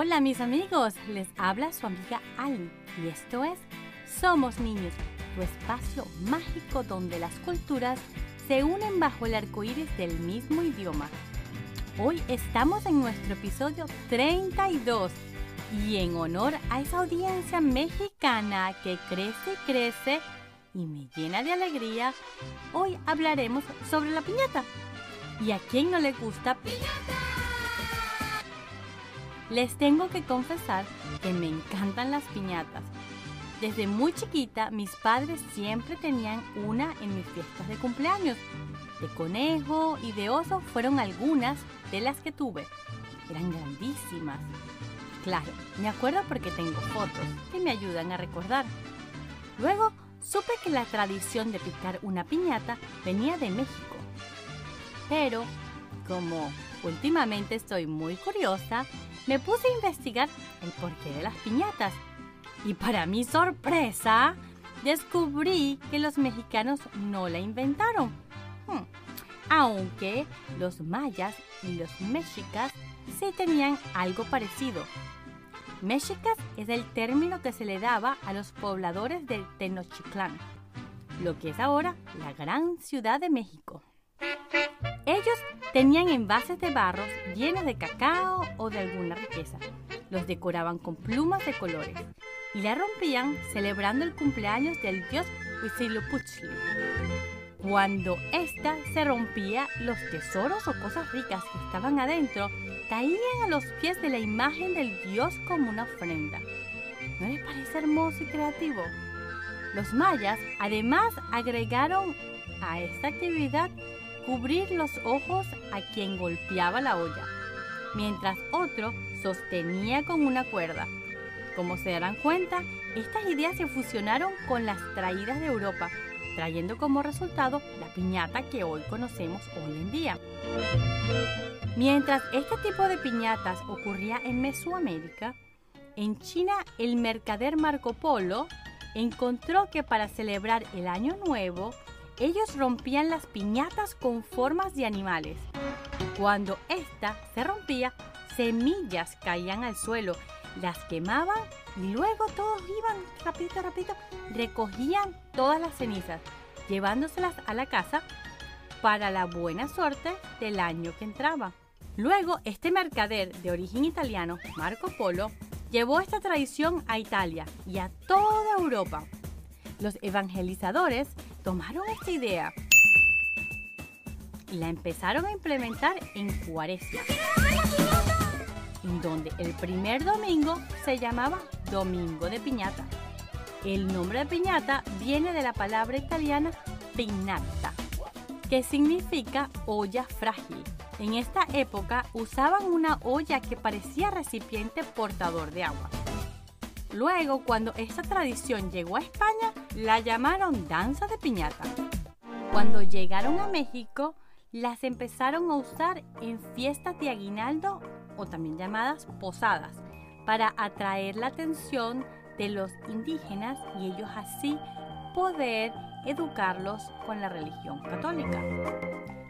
Hola mis amigos, les habla su amiga Ali y esto es Somos Niños, tu espacio mágico donde las culturas se unen bajo el arco iris del mismo idioma. Hoy estamos en nuestro episodio 32 y en honor a esa audiencia mexicana que crece y crece y me llena de alegría, hoy hablaremos sobre la piñata. ¿Y a quién no le gusta piñata? Les tengo que confesar que me encantan las piñatas. Desde muy chiquita mis padres siempre tenían una en mis fiestas de cumpleaños. De conejo y de oso fueron algunas de las que tuve. Eran grandísimas. Claro, me acuerdo porque tengo fotos que me ayudan a recordar. Luego supe que la tradición de picar una piñata venía de México. Pero, como últimamente estoy muy curiosa, me puse a investigar el porqué de las piñatas. Y para mi sorpresa, descubrí que los mexicanos no la inventaron. Hmm. Aunque los mayas y los mexicas sí tenían algo parecido. Mexicas es el término que se le daba a los pobladores del Tenochtitlán, lo que es ahora la gran ciudad de México. Tenían envases de barros llenos de cacao o de alguna riqueza. Los decoraban con plumas de colores y la rompían celebrando el cumpleaños del dios Huitzilopochtli. Cuando ésta se rompía, los tesoros o cosas ricas que estaban adentro caían a los pies de la imagen del dios como una ofrenda. ¿No les parece hermoso y creativo? Los mayas además agregaron a esta actividad cubrir los ojos a quien golpeaba la olla, mientras otro sostenía con una cuerda. Como se darán cuenta, estas ideas se fusionaron con las traídas de Europa, trayendo como resultado la piñata que hoy conocemos hoy en día. Mientras este tipo de piñatas ocurría en Mesoamérica, en China el mercader Marco Polo encontró que para celebrar el Año Nuevo ellos rompían las piñatas con formas de animales. Cuando ésta se rompía, semillas caían al suelo, las quemaban y luego todos iban rapidito, rapidito, recogían todas las cenizas, llevándoselas a la casa para la buena suerte del año que entraba. Luego, este mercader de origen italiano, Marco Polo, llevó esta tradición a Italia y a toda Europa. Los evangelizadores tomaron esta idea y la empezaron a implementar en Cuaresma, en donde el primer domingo se llamaba Domingo de Piñata. El nombre de piñata viene de la palabra italiana piñata, que significa olla frágil. En esta época usaban una olla que parecía recipiente portador de agua. Luego, cuando esta tradición llegó a España, la llamaron danza de piñata. Cuando llegaron a México, las empezaron a usar en fiestas de aguinaldo o también llamadas posadas, para atraer la atención de los indígenas y ellos así poder educarlos con la religión católica.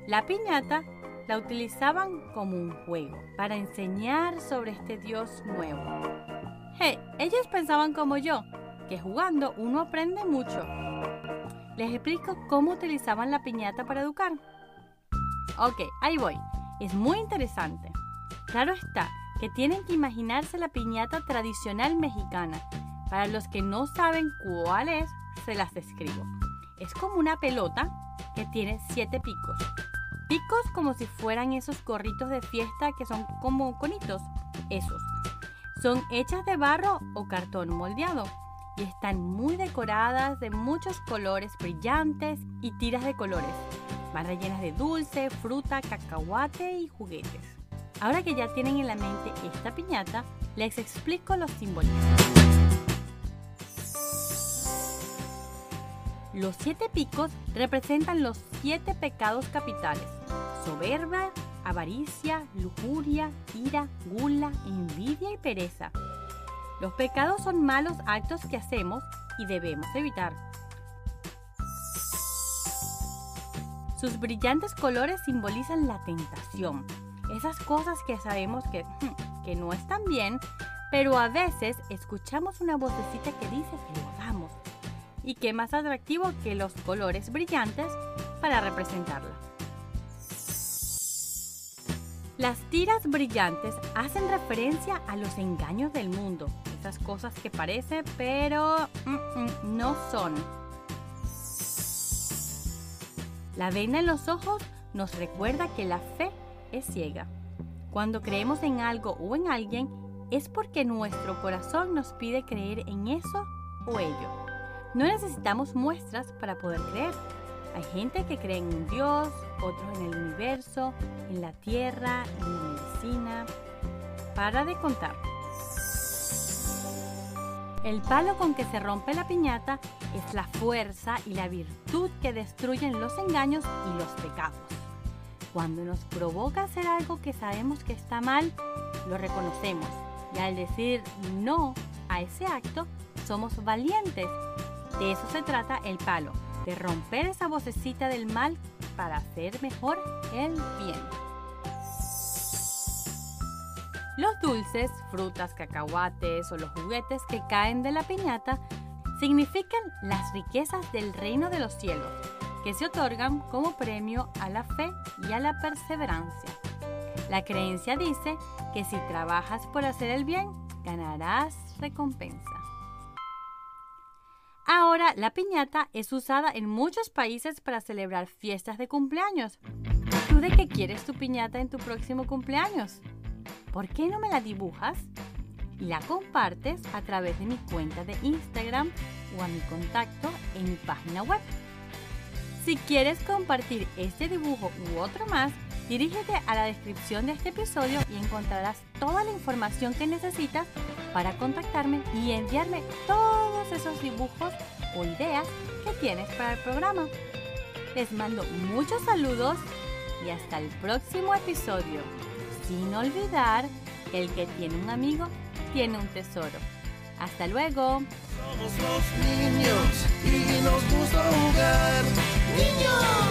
La piñata la utilizaban como un juego para enseñar sobre este Dios nuevo Hey, ellos pensaban como yo, que jugando uno aprende mucho. Les explico cómo utilizaban la piñata para educar. Ok, ahí voy. Es muy interesante. Claro está que tienen que imaginarse la piñata tradicional mexicana. Para los que no saben cuál es, se las describo. Es como una pelota que tiene siete picos. Picos como si fueran esos gorritos de fiesta que son como conitos. Esos. Son hechas de barro o cartón moldeado y están muy decoradas de muchos colores brillantes y tiras de colores. Van rellenas de dulce, fruta, cacahuate y juguetes. Ahora que ya tienen en la mente esta piñata, les explico los símbolos. Los siete picos representan los siete pecados capitales. Soberbia, avaricia, lujuria, ira, gula, envidia y pereza. Los pecados son malos actos que hacemos y debemos evitar. Sus brillantes colores simbolizan la tentación, esas cosas que sabemos que, que no están bien, pero a veces escuchamos una vocecita que dice que lo hagamos. Y qué más atractivo que los colores brillantes para representarla. Las tiras brillantes hacen referencia a los engaños del mundo, esas cosas que parecen pero mm, mm, no son. La venda en los ojos nos recuerda que la fe es ciega. Cuando creemos en algo o en alguien es porque nuestro corazón nos pide creer en eso o ello. No necesitamos muestras para poder creer. Hay gente que cree en un Dios, otros en el universo, en la tierra, en la medicina. Para de contar. El palo con que se rompe la piñata es la fuerza y la virtud que destruyen los engaños y los pecados. Cuando nos provoca hacer algo que sabemos que está mal, lo reconocemos y al decir no a ese acto, somos valientes. De eso se trata el palo, de romper esa vocecita del mal para hacer mejor el bien. Los dulces, frutas, cacahuates o los juguetes que caen de la piñata significan las riquezas del reino de los cielos, que se otorgan como premio a la fe y a la perseverancia. La creencia dice que si trabajas por hacer el bien, ganarás recompensa. Ahora, la piñata es usada en muchos países para celebrar fiestas de cumpleaños. ¿Tú de qué quieres tu piñata en tu próximo cumpleaños? ¿Por qué no me la dibujas? Y la compartes a través de mi cuenta de Instagram o a mi contacto en mi página web. Si quieres compartir este dibujo u otro más, dirígete a la descripción de este episodio y encontrarás toda la información que necesitas para contactarme y enviarme todos esos dibujos o ideas que tienes para el programa. Les mando muchos saludos y hasta el próximo episodio. Sin olvidar el que tiene un amigo tiene un tesoro. Hasta luego. Somos los niños y nos gusta jugar. Niños,